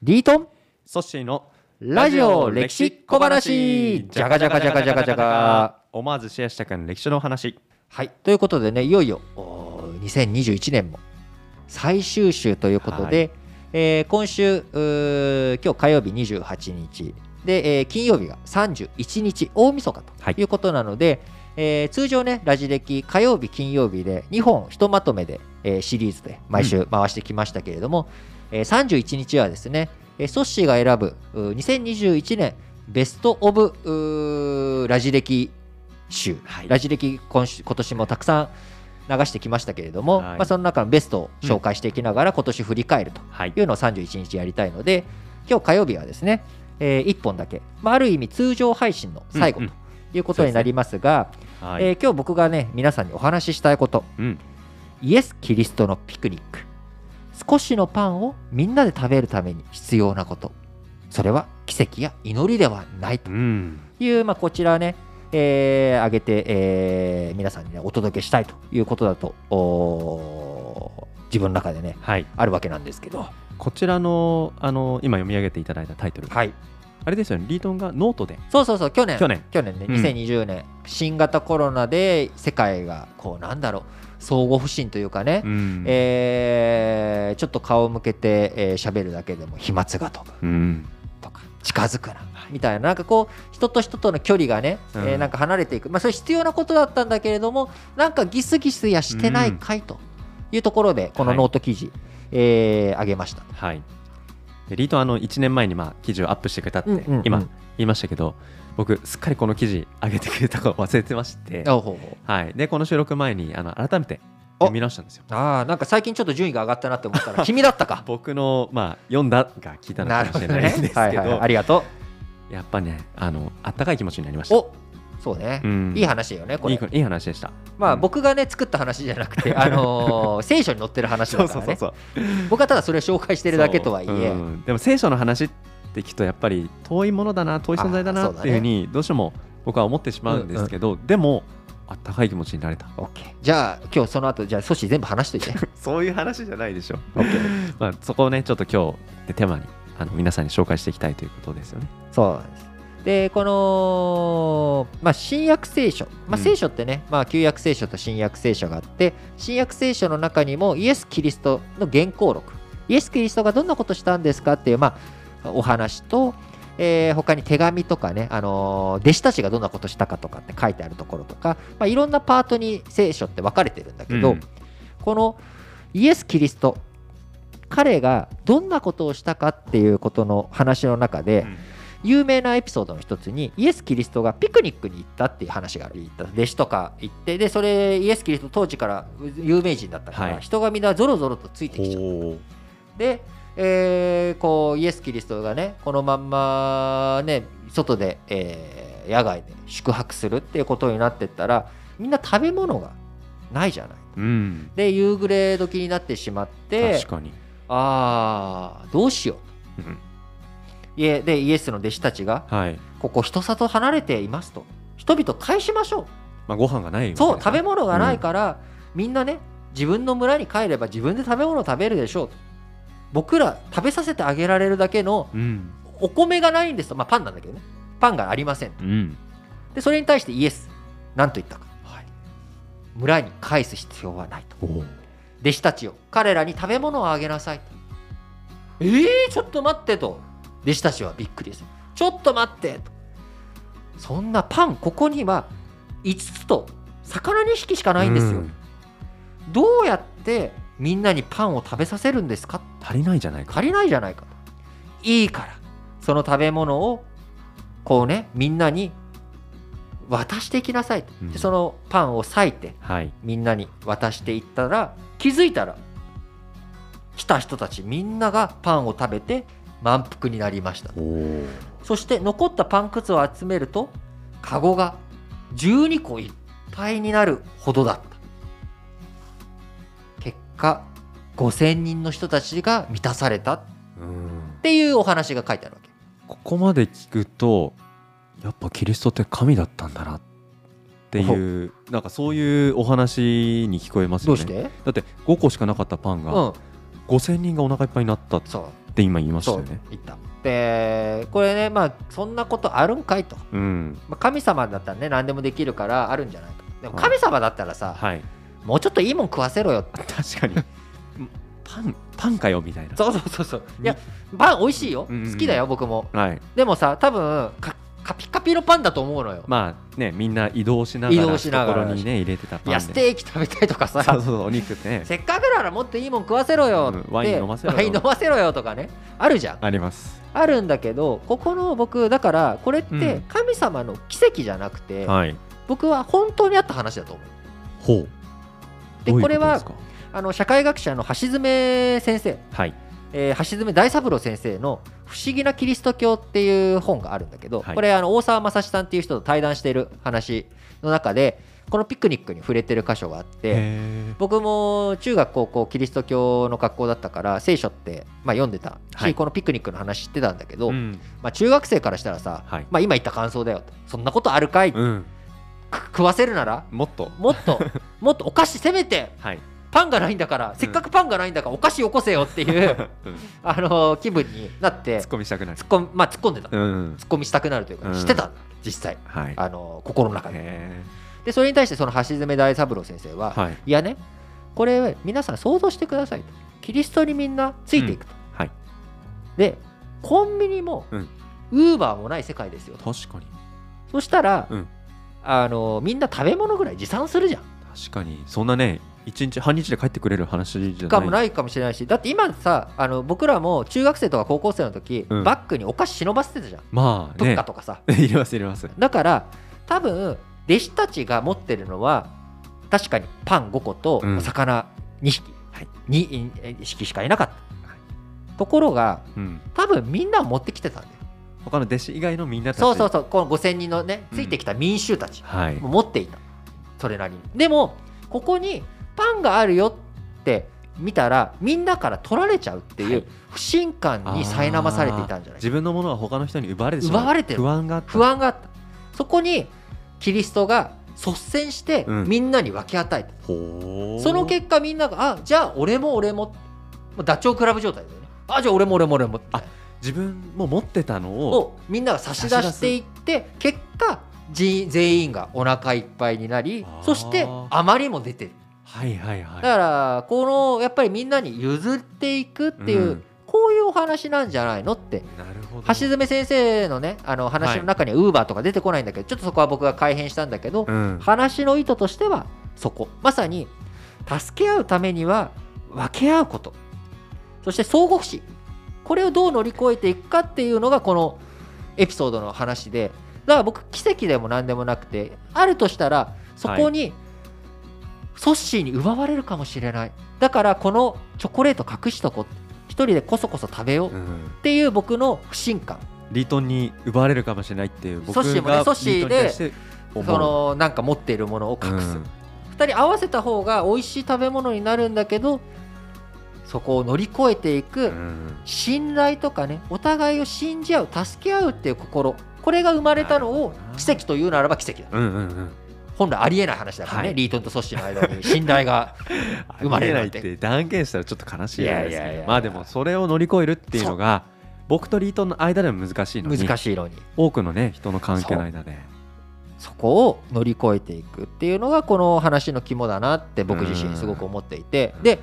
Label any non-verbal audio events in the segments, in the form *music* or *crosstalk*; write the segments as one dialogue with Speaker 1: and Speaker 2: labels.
Speaker 1: リートン？
Speaker 2: ソッシーの
Speaker 1: ラジオ歴史小話。じゃがじゃがじゃがじゃがじゃが
Speaker 2: 思わずシェアしたくなる歴史の話。
Speaker 1: はいということでねいよいよおー2021年も最終週ということで、えー今週今日火曜日28日で、えー金曜日が31日大晦日
Speaker 2: はい。
Speaker 1: ということなので、えー通常ねラジ歴火曜日金曜日で2本ひとまとめで、えーシリーズで毎週回してきましたけれども、えー31日はですね、えーソッシーが選ぶうー2021年ベスト・オブうーラジ歴集、
Speaker 2: はい。
Speaker 1: ラジ歴今週今年もたくさん流してきましたけれども、
Speaker 2: はい。
Speaker 1: まあ、その中のベストを紹介していきながら今年振り返ると
Speaker 2: はい。
Speaker 1: いうのを31日やりたいので今日火曜日はですね、え1本だけ、まあ、ある意味通常配信の最後と
Speaker 2: うん
Speaker 1: いうことになりますが、
Speaker 2: はい、
Speaker 1: えー今日僕がね皆さんにお話ししたいこと。
Speaker 2: うん。
Speaker 1: イエス・キリストのピクニック少しのパンをみんなで食べるために必要なこと。それは奇跡や祈りではないと。
Speaker 2: うん。
Speaker 1: いう、まあ、こちらね、えー、挙げて、えー皆さんに、ね、お届けしたいということだと自分の中でね
Speaker 2: はい。
Speaker 1: あるわけなんですけど。
Speaker 2: こちらのあの今読み上げていただいたタイトル、
Speaker 1: はい。
Speaker 2: あれですよねリートンがノートで。
Speaker 1: そうそうそう去年。
Speaker 2: 去年。
Speaker 1: 去年ね
Speaker 2: うん。
Speaker 1: 2020年、新型コロナで世界がこうなんだろう相互不信というかね、
Speaker 2: うん。
Speaker 1: えーちょっと顔を向けて喋、えー喋るだけでも飛沫が飛ぶ。
Speaker 2: うん。
Speaker 1: とか近づくなみたいななんかこう人と人との距離がね、
Speaker 2: うん。
Speaker 1: えーなんか離れていく、まあ、それ必要なことだったんだけれどもなんかギスギスやしてないかいというところでこのノート記事、えー上げました。
Speaker 2: はい。でリートンあの1年前にまあ記事をアップしてくれたって
Speaker 1: うんうんうん。
Speaker 2: 今言いましたけど僕すっかりこの記事上げてくれたか忘れてまして。
Speaker 1: あほうほう
Speaker 2: はい。でこの収録前にあの改めて
Speaker 1: お
Speaker 2: 読み直したんですよ。
Speaker 1: あーなんか最近ちょっと順位が上がったなって思ったら君だったか。*laughs*
Speaker 2: 僕のまあ読んだが聞いたのかもしれないんですけ
Speaker 1: はいはい、あ
Speaker 2: ど
Speaker 1: りがと
Speaker 2: やっぱねあのあったかい気持ちになりまし
Speaker 1: う。
Speaker 2: た。
Speaker 1: おそうね、
Speaker 2: うん。
Speaker 1: いい話だよねこれ。
Speaker 2: いいいい話でした。
Speaker 1: まあ、
Speaker 2: うん。
Speaker 1: 僕がね作った話じゃなくて、*laughs* あのー聖書に載ってる話だからね。僕はただそれを紹介してるだけとはいえ、
Speaker 2: う。ん。でも聖書の話って聞くとやっぱり遠いものだな遠い存在だなっていうふうにどうしても僕は思ってしまうんですけど、でもあったかい気持ちになれた。
Speaker 1: オッケーじゃあ今日その後じゃあソシ全部話しといて。*laughs*
Speaker 2: そういう話じゃないでしょ、
Speaker 1: オッケー
Speaker 2: まあ、そこをねちょっと今日でテーマにあの皆さんに紹介していきたいということですよね。
Speaker 1: そうです。でこの、まあ、新約聖書、まあ、
Speaker 2: うん。
Speaker 1: 聖書ってね、まあ、旧約聖書と新約聖書があって新約聖書の中にもイエス・キリストの原稿録。イエス・キリストがどんなことしたんですかっていう、まあ、お話と、えー他に手紙とかね、あのー弟子たちがどんなことしたかとかって書いてあるところとか、まあ、いろんなパートに聖書って分かれてるんだけど、
Speaker 2: うん。
Speaker 1: このイエス・キリスト彼がどんなことをしたかっていうことの話の中で、有名なエピソードの一つにイエス・キリストがピクニックに行ったっていう話がある。行った弟子とか行ってでそれイエス・キリスト当時から有名人だったから、
Speaker 2: はい。
Speaker 1: 人がみんなゾロゾロとついてきちゃう
Speaker 2: おー
Speaker 1: で、えーこうイエス・キリストがねこのまんまね外で、えー野外で宿泊するっていうことになってったらみんな食べ物がないじゃない。
Speaker 2: うん。
Speaker 1: で夕暮れ時になってしまって
Speaker 2: 確かに、
Speaker 1: ああどうしよう
Speaker 2: うん。
Speaker 1: いえでイエスの弟子たちが
Speaker 2: はい。
Speaker 1: ここ人里離れていますと。人々返しましょう。
Speaker 2: まあ、ご飯がないね
Speaker 1: そう食べ物がないから、みんなね自分の村に帰れば自分で食べ物を食べるでしょうと僕ら食べさせてあげられるだけの
Speaker 2: うん。
Speaker 1: お米がないんですと。まあパンなんだけどね。パンがありません
Speaker 2: うん。
Speaker 1: でそれに対してイエス。何と言ったか、村に返す必要はないと。弟子たちよ彼らに食べ物をあげなさいと。えー、ちょっと待ってと。弟子たちはびっくりです。ちょっと待ってと。そんなパンここには5つと魚2匹しかないんですよ、
Speaker 2: うん。
Speaker 1: どうやってみんなにパンを食べさせるんですか？
Speaker 2: 足りないじゃないか。
Speaker 1: 足りないじゃないかと。いいから。その食べ物をこうねみんなに渡していきなさいと、
Speaker 2: うん。
Speaker 1: でそのパンを裂いて
Speaker 2: はい。
Speaker 1: みんなに渡していったら気づいたら来た人たちみんながパンを食べて満腹になりました。そして残ったパンくずを集めるとカゴが12個いっぱいになるほどだっ果5000人の人たちが満たされたっ
Speaker 2: うん。
Speaker 1: ていうお話が書いてあるわけ。
Speaker 2: ここまで聞くとやっぱキリストって神だったんだなっていうなんかそういうお話に聞こえますよね。
Speaker 1: どうして？
Speaker 2: だって5個しかなかったパンが
Speaker 1: うん。
Speaker 2: 5000人がお腹いっぱいになったっ
Speaker 1: そう。
Speaker 2: って今言いました
Speaker 1: そう
Speaker 2: よね
Speaker 1: 言った。でこれねまあそんなことあるんかいと、
Speaker 2: うん。
Speaker 1: まあ、神様だったらね何でもできるからあるんじゃないと。でも
Speaker 2: はい。
Speaker 1: 神様だったらさ、
Speaker 2: はい
Speaker 1: もうちょっといいもん食わせろよ。
Speaker 2: 確かに。*laughs* パンパンかよみたいな。
Speaker 1: そうそうそう。そういやパン美味しいよ、
Speaker 2: うんうんうん。
Speaker 1: 好きだよ僕も。
Speaker 2: はい。
Speaker 1: でもさ多分かカピカピのパンだと思うのよ、
Speaker 2: まあねみんな移動しながら
Speaker 1: 移動しながら。
Speaker 2: 懐にね入れてたパンで。
Speaker 1: いやステーキ食べたいとかさ。*laughs*
Speaker 2: そうそうお肉ね。
Speaker 1: せっかくならもっといいもん食わせろよ
Speaker 2: うんワイン飲ませろよ。
Speaker 1: ワイン飲ませろよとかね。あるじゃん。
Speaker 2: あります。
Speaker 1: あるんだけどここの僕だからこれって
Speaker 2: うん。
Speaker 1: 神様の奇跡じゃなくて、
Speaker 2: はい。
Speaker 1: 僕は本当にあった話だと思う。
Speaker 2: ほう
Speaker 1: でこれはあの社会学者の橋爪先生、
Speaker 2: はい。
Speaker 1: えー橋爪大三郎先生の「不思議なキリスト教」っていう本があるんだけど、
Speaker 2: はい。
Speaker 1: これあの大沢正史さんっていう人と対談している話の中でこのピクニックに触れてる箇所があって
Speaker 2: へ
Speaker 1: 僕も中学高校キリスト教の学校だったから聖書って、まあ、読んでた。し、
Speaker 2: はい。
Speaker 1: このピクニックの話知ってたんだけど、
Speaker 2: ーうん。
Speaker 1: まあ、中学生からしたらさ、
Speaker 2: はい。
Speaker 1: まあ、今言った感想だよと。そんなことあるかい、
Speaker 2: うん。
Speaker 1: く食わせるなら？
Speaker 2: もっと。
Speaker 1: もっと。*laughs* もっとお菓子せめて。
Speaker 2: はい。
Speaker 1: パンがないんだからせっかくパンがないんだからお菓子よこせよっていう、
Speaker 2: うん。*laughs*
Speaker 1: あの気分になって
Speaker 2: 突っ込みしたくなる。
Speaker 1: 突っ込み,、まあ、突っ込んでた、
Speaker 2: うん。
Speaker 1: 突っ込みしたくなるというか、
Speaker 2: うん。
Speaker 1: してた実際。
Speaker 2: はい。
Speaker 1: あの心の中で。
Speaker 2: へ
Speaker 1: でそれに対してその橋爪大三郎先生は、
Speaker 2: ーはい。
Speaker 1: いやねこれ皆さん想像してくださいと。キリストにみんなついていくと、
Speaker 2: はい。
Speaker 1: でコンビニも
Speaker 2: うん。
Speaker 1: ウーバーもない世界ですよと。
Speaker 2: 確かに。
Speaker 1: そしたら、
Speaker 2: うん
Speaker 1: あのみんな食べ物ぐらい持参するじゃん。
Speaker 2: 確かに。そんなね一日半日で帰ってくれる話じゃない。
Speaker 1: かもないかもしれないし。だって今さあの僕らも中学生とか高校生の時、
Speaker 2: うん。
Speaker 1: バッグにお菓子忍ばせてたじゃん。
Speaker 2: まあね。
Speaker 1: カとかさ、*laughs*
Speaker 2: 入れます入れます。
Speaker 1: だから多分弟子たちが持ってるのは確かにパン5個と
Speaker 2: うん。
Speaker 1: お魚2匹、に2匹しかいなかった、ところが
Speaker 2: うん。
Speaker 1: 多分みんな持ってきてたんだよ
Speaker 2: 他の弟子以外のみんなたち。
Speaker 1: そうそうそうこの5000人のねついてきた民衆たち、
Speaker 2: はい。
Speaker 1: もう持っていた。それなりに。でもここにパンがあるよって見たらみんなから取られちゃうっていう
Speaker 2: はい。
Speaker 1: 不信感に苛まされていたんじゃないか。
Speaker 2: 自分のものは他の人に奪われてしまう
Speaker 1: 奪われてる。
Speaker 2: 不安があった。
Speaker 1: 不安があった。そこにキリストが率先して
Speaker 2: うん。
Speaker 1: みんなに分け与えた、
Speaker 2: ほー。
Speaker 1: その結果みんながあじゃあ俺も俺も。ダチョウ倶楽部状態だよね。あじゃあ俺も俺も俺も
Speaker 2: あ自分も持ってたのを
Speaker 1: をみんなが差し出していって結果じ全員がお腹いっぱいになりそして余りも出てる。
Speaker 2: はいはいはい。
Speaker 1: だからこのやっぱりみんなに譲っていくっていう、
Speaker 2: うん。
Speaker 1: こういうお話なんじゃないのって。
Speaker 2: なるほど。
Speaker 1: 橋爪先生のねあの話の中にはウーバーとか出てこないんだけど、ちょっとそこは僕が改変したんだけど、
Speaker 2: うん。
Speaker 1: 話の意図としてはそこ。まさに助け合うためには分け合うこと。そして相互不死これをどう乗り越えていくかっていうのがこのエピソードの話で。だから僕奇跡でも何でもなくてあるとしたらそこにソッシーに奪われるかもしれない。だからこのチョコレート隠しとこう。一人でこそこそ食べよう。っ
Speaker 2: うん。
Speaker 1: ていう僕の不信感。
Speaker 2: リートンに奪われるかもしれないっていう僕が
Speaker 1: ソッシーもねソッシーでそのなんか持っているものを隠す、
Speaker 2: うん。
Speaker 1: 2人合わせた方が美味しい食べ物になるんだけどそこを乗り越えていく
Speaker 2: うん。
Speaker 1: 信頼とかねお互いを信じ合う助け合うっていう心これが生まれたのを奇跡というならば奇跡だ。
Speaker 2: うんうんうん。
Speaker 1: 本来ありえない話だからね、
Speaker 2: はい。
Speaker 1: リートンとソッシーの間に。信頼が *laughs* 生まれるな
Speaker 2: いって断言したらちょっと悲しいですか
Speaker 1: いやいやいや
Speaker 2: まあでもそれを乗り越えるっていうのが僕とリートンの間でも難しいのに
Speaker 1: 難しいのに。
Speaker 2: 多くのね人の関係の間で
Speaker 1: そこを乗り越えていくっていうのがこの話の肝だなって僕自身すごく思っていて。
Speaker 2: うん。
Speaker 1: で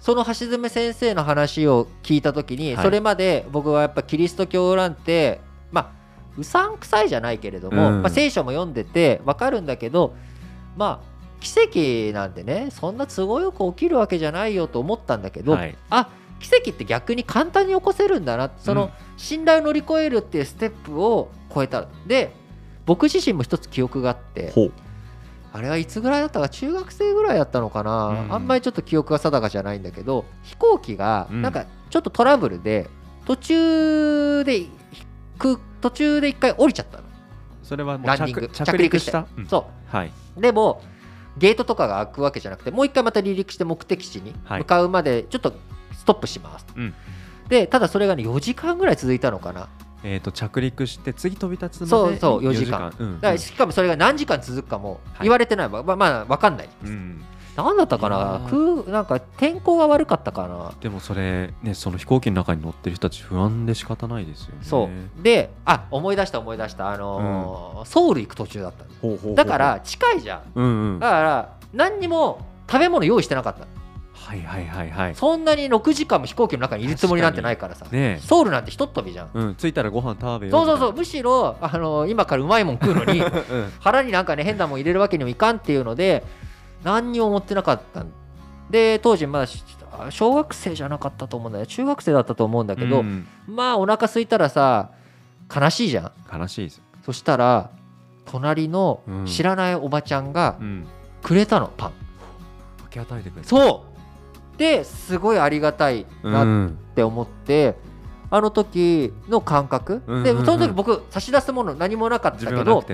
Speaker 1: その橋爪先生の話を聞いた時に
Speaker 2: はい。
Speaker 1: それまで僕はやっぱキリスト教なんてまあうさんくさいじゃないけれども、
Speaker 2: うん。
Speaker 1: まあ、聖書も読んでてわかるんだけどまあ奇跡なんてねそんな都合よく起きるわけじゃないよと思ったんだけど、
Speaker 2: はい。
Speaker 1: あ奇跡って逆に簡単に起こせるんだなその、
Speaker 2: うん。
Speaker 1: 信頼を乗り越えるっていうステップを超えた。で僕自身も一つ記憶があってあれはいつぐらいだったか中学生ぐらいだったのかな、
Speaker 2: うん
Speaker 1: あんまりちょっと記憶が定かじゃないんだけど飛行機が
Speaker 2: うん。
Speaker 1: なんかちょっとトラブルで途中でく途中で一回降りちゃったの、
Speaker 2: それはもう
Speaker 1: ランディング。
Speaker 2: 着着陸し
Speaker 1: て。
Speaker 2: うん。
Speaker 1: そ
Speaker 2: はい、
Speaker 1: うでもゲートとかが開くわけじゃなくてもう一回また離陸して目的地に
Speaker 2: はい。
Speaker 1: 向かうまでちょっとストップします、
Speaker 2: うん。
Speaker 1: でただそれがね4時間ぐらい続いたのかな
Speaker 2: えー、と着陸して次飛び立つまで
Speaker 1: そうそう
Speaker 2: に
Speaker 1: 4時間。
Speaker 2: うん。
Speaker 1: だからしかもそれが何時間続くかも
Speaker 2: はい。
Speaker 1: 言われてないわ、まあまあ分かんない。
Speaker 2: うん。
Speaker 1: なんだったかな？
Speaker 2: ー。
Speaker 1: 空なんか天候が悪かったかな？
Speaker 2: でもそれねその飛行機の中に乗ってる人たち不安で仕方ないですよね。
Speaker 1: そう。であ思い出した思い出した。あのーソウル行く途中だったの。
Speaker 2: ほうほうほう
Speaker 1: だから近いじゃん。
Speaker 2: うんうん。
Speaker 1: だから何にも食べ物用意してなかった
Speaker 2: はいはいはいはい。
Speaker 1: そんなに6時間も飛行機の中にいるつもりなんてないからさ、
Speaker 2: ね
Speaker 1: ソウルなんてひとっ飛びじゃん。
Speaker 2: えうん着いたらご飯食べよ
Speaker 1: そうそうそう。
Speaker 2: み
Speaker 1: むしろ、あの今からうまいもん食うのに *laughs*
Speaker 2: うん。
Speaker 1: 腹になんかね変なもん入れるわけにもいかんっていうので何にも持ってなかったん。で当時まだし小学生じゃなかったと思うんだよ。中学生だったと思うんだけど、
Speaker 2: うん。
Speaker 1: まあお腹空いたらさ悲しいじゃん。
Speaker 2: 悲しいです。
Speaker 1: そしたら隣の
Speaker 2: うん。
Speaker 1: 知らないおばちゃんが
Speaker 2: うん。
Speaker 1: くれたのパン、
Speaker 2: 分け与えてくれた。
Speaker 1: そうですごいありがたいなっ
Speaker 2: うん
Speaker 1: て思って、あの時の感覚、
Speaker 2: うんうんうん。
Speaker 1: でその時僕差し出すもの何もなかった
Speaker 2: 自
Speaker 1: けど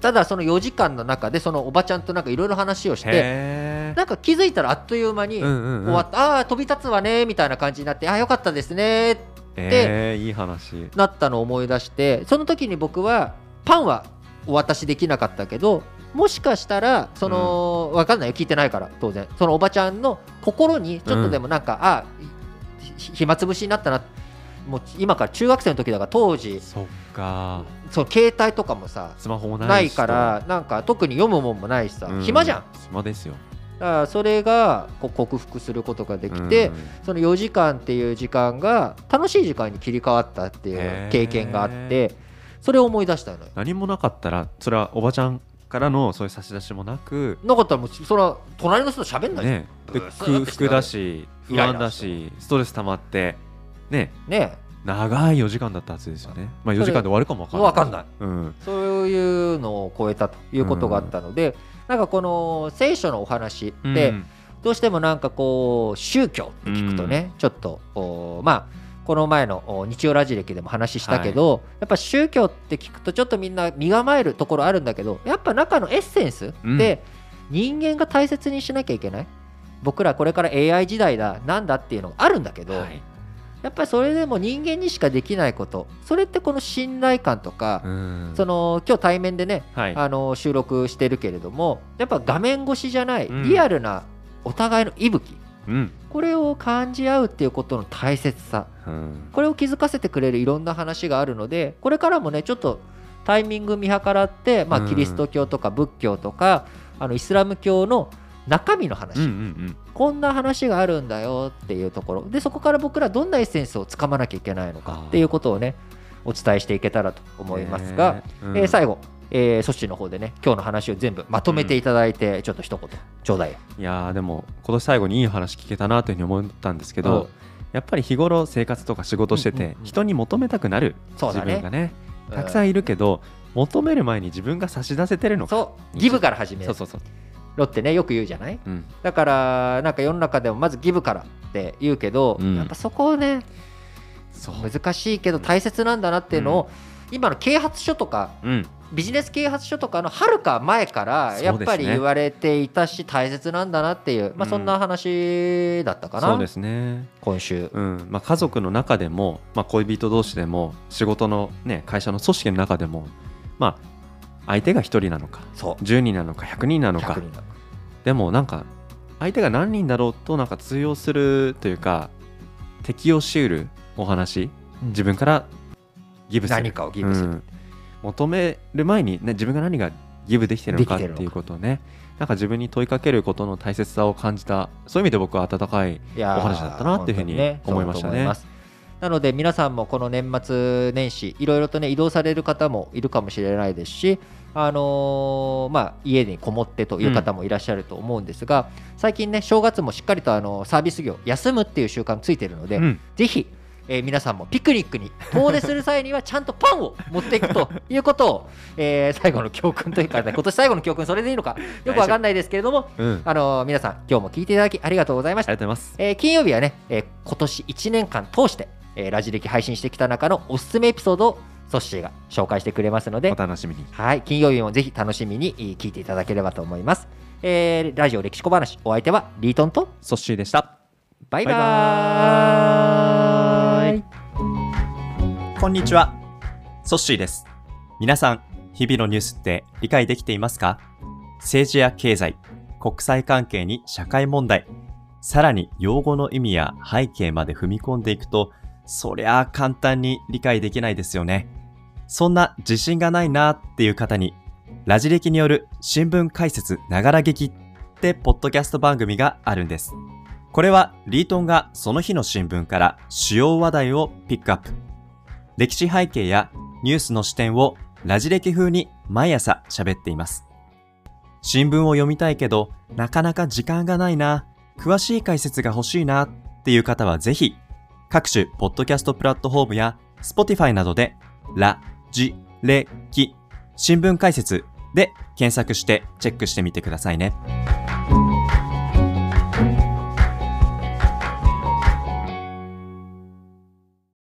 Speaker 1: ただその4時間の中でそのおばちゃんとなんかいろいろ話をして
Speaker 2: へ
Speaker 1: なんか気づいたらあっという間に
Speaker 2: えうんうんうん。
Speaker 1: 終わった、ああ飛び立つわねみたいな感じになってああよかったですねって。
Speaker 2: えーいい話。
Speaker 1: なったのを思い出してその時に僕はパンはお渡しできなかったけどもしかしたらその、わかんないよ。聞いてないから当然。そのおばちゃんの心にちょっとでもなんか、あひ暇つぶしになったな。もう今から中学生の時だから当時
Speaker 2: そっか。
Speaker 1: その携帯とかもさ
Speaker 2: スマホもない
Speaker 1: ないからなんか特に読むもんもないしさ、
Speaker 2: うん。
Speaker 1: 暇じゃん。
Speaker 2: 暇ですよ。
Speaker 1: だからそれがこう克服することができて、
Speaker 2: うん。
Speaker 1: その4時間っていう時間が楽しい時間に切り替わったっていう経験があってそれを思い出したのよ。
Speaker 2: 何もなかったらそれはおばちゃんからのそういう差し出しもなく。
Speaker 1: なかったらもうそれは隣の人と喋んない。
Speaker 2: ね。で
Speaker 1: ブースーって
Speaker 2: 空腹だし不安だ
Speaker 1: し
Speaker 2: しストレス溜まって。ね。
Speaker 1: ね。
Speaker 2: 長い4時間だったはずですよね。まあ4時間で終わるかもわかんない。うん
Speaker 1: そういうのを超えたということがあったので、なんかこの聖書のお話で、
Speaker 2: うん。
Speaker 1: どうしてもなんかこう宗教って聞くとね、ちょっとおまあこの前のお日曜ラジ歴でも話したけど、やっぱ宗教って聞くとちょっとみんな身構えるところあるんだけどやっぱ中のエッセンス
Speaker 2: うん。
Speaker 1: で人間が大切にしなきゃいけない。僕らこれから AI 時代だなんだっていうのがあるんだけど、
Speaker 2: はい。
Speaker 1: やっぱりそれでも人間にしかできないことそれってこの信頼感とか、
Speaker 2: うん。
Speaker 1: その今日対面でね
Speaker 2: はい。
Speaker 1: あの収録してるけれどもやっぱ画面越しじゃない
Speaker 2: うん。
Speaker 1: リアルなお互いの息吹、
Speaker 2: うん
Speaker 1: これを感じ合うっていうことの大切さ。
Speaker 2: うん。
Speaker 1: これを気づかせてくれるいろんな話があるのでこれからもねちょっとタイミング見計らって、まあ、
Speaker 2: うん。
Speaker 1: キリスト教とか仏教とかあのイスラム教の中身の話、
Speaker 2: うんうん
Speaker 1: こんな話があるんだよっていうところ。でそこから僕らどんなエッセンスをつかまなきゃいけないのかっていうことをねお伝えしていけたらと思いますが、
Speaker 2: ねうん。
Speaker 1: えー最後、えー、ソッシーの方でね今日の話を全部まとめていただいて、ちょっと一言ちょうだいよ。
Speaker 2: いやーでも今年最後にいい話聞けたなというふうに思ったんですけ
Speaker 1: うん。
Speaker 2: どやっぱり日頃生活とか仕事してて
Speaker 1: うんうんうん
Speaker 2: 人に求めたくなる自
Speaker 1: そうだね。
Speaker 2: 分がねたくさんいるけど求める前に自分が差し出せてるのか。
Speaker 1: そう。ギブから始める。
Speaker 2: そうそうそう
Speaker 1: ロってねよく言うじゃない？
Speaker 2: うん。
Speaker 1: だからなんか世の中でもまずギブからって言うけど、
Speaker 2: うん。
Speaker 1: やっぱそこをね
Speaker 2: そう。
Speaker 1: 難しいけど大切なんだなっていうのを、今の啓発書とか
Speaker 2: うん。
Speaker 1: ビジネス啓発書とかのはるか前からやっぱり言われていたし大切なんだなっていう、まあ、
Speaker 2: うん
Speaker 1: そんな話だったかな、
Speaker 2: そうですね。
Speaker 1: 今週。
Speaker 2: うん。まあ、家族の中でも、まあ、恋人同士でも仕事の、ね、会社の組織の中でも、まあ、相手が1人なのか
Speaker 1: そう。
Speaker 2: 10人なのか100人なのか。
Speaker 1: 100人だ
Speaker 2: でもなんか相手が何人だろうとなんか通用するというか適用しうるお話自分からギブする。
Speaker 1: 何かをギブする。
Speaker 2: うん。求める前に、ね、自分が何がギブできてるのかっ
Speaker 1: て
Speaker 2: いうことをねなんか自分に問いかけることの大切さを感じたそういう意味で僕は温かいお話だったなっていうふうに思いましたね。
Speaker 1: なので皆さんもこの年末年始いろいろとね移動される方もいるかもしれないですしあのーまあ、家にこもってという方もいらっしゃると思うんですが、最近ね正月もしっかりとあのサービス業休むっていう習慣ついてるので、
Speaker 2: うん。
Speaker 1: ぜひ、えー皆さんもピクニックに遠出する際にはちゃんとパンを持っていくということを、えー最後の教訓というか、ね、今年最後の教訓それでいいのかよくわかんないですけれども、
Speaker 2: うん、あ
Speaker 1: のー皆さん今日も聞いていただきありがとうございました。えー金曜日はね、えー今年1年間通して、えーラジ歴配信してきた中のおすすめエピソードをソッシーが紹介してくれますので
Speaker 2: お、楽しみに。
Speaker 1: はい、金曜日もぜひ楽しみにえー聞いていただければと思います。えーラジオ歴史小話、お相手はリートンと
Speaker 2: ソッシーでした。
Speaker 1: バイバ
Speaker 2: バイバ
Speaker 1: ーイ。
Speaker 3: こんにちは。ソッシーです。皆さん、日々のニュースって理解できていますか？政治や経済、
Speaker 2: 国際関係に社会問題、さらに用語の意味や背景まで踏み込んでいくと、そりゃあ簡単に理解できないですよね。そんな自信がないなーっていう方に、ラジ歴による新聞解説ながら劇ってポッドキャスト番組があるんです。これはリートンがその日の新聞から主要話題をピックアップ。歴史背景やニュースの視点をラジ歴風に毎朝喋っています。新聞を読みたいけど、なかなか時間がないな、詳しい解説が欲しいなっていう方はぜひ、各種ポッドキャストプラットフォームや Spotify などで、ラ、ジ、レ、キ、新聞解説で検索してチェックしてみてくださいね。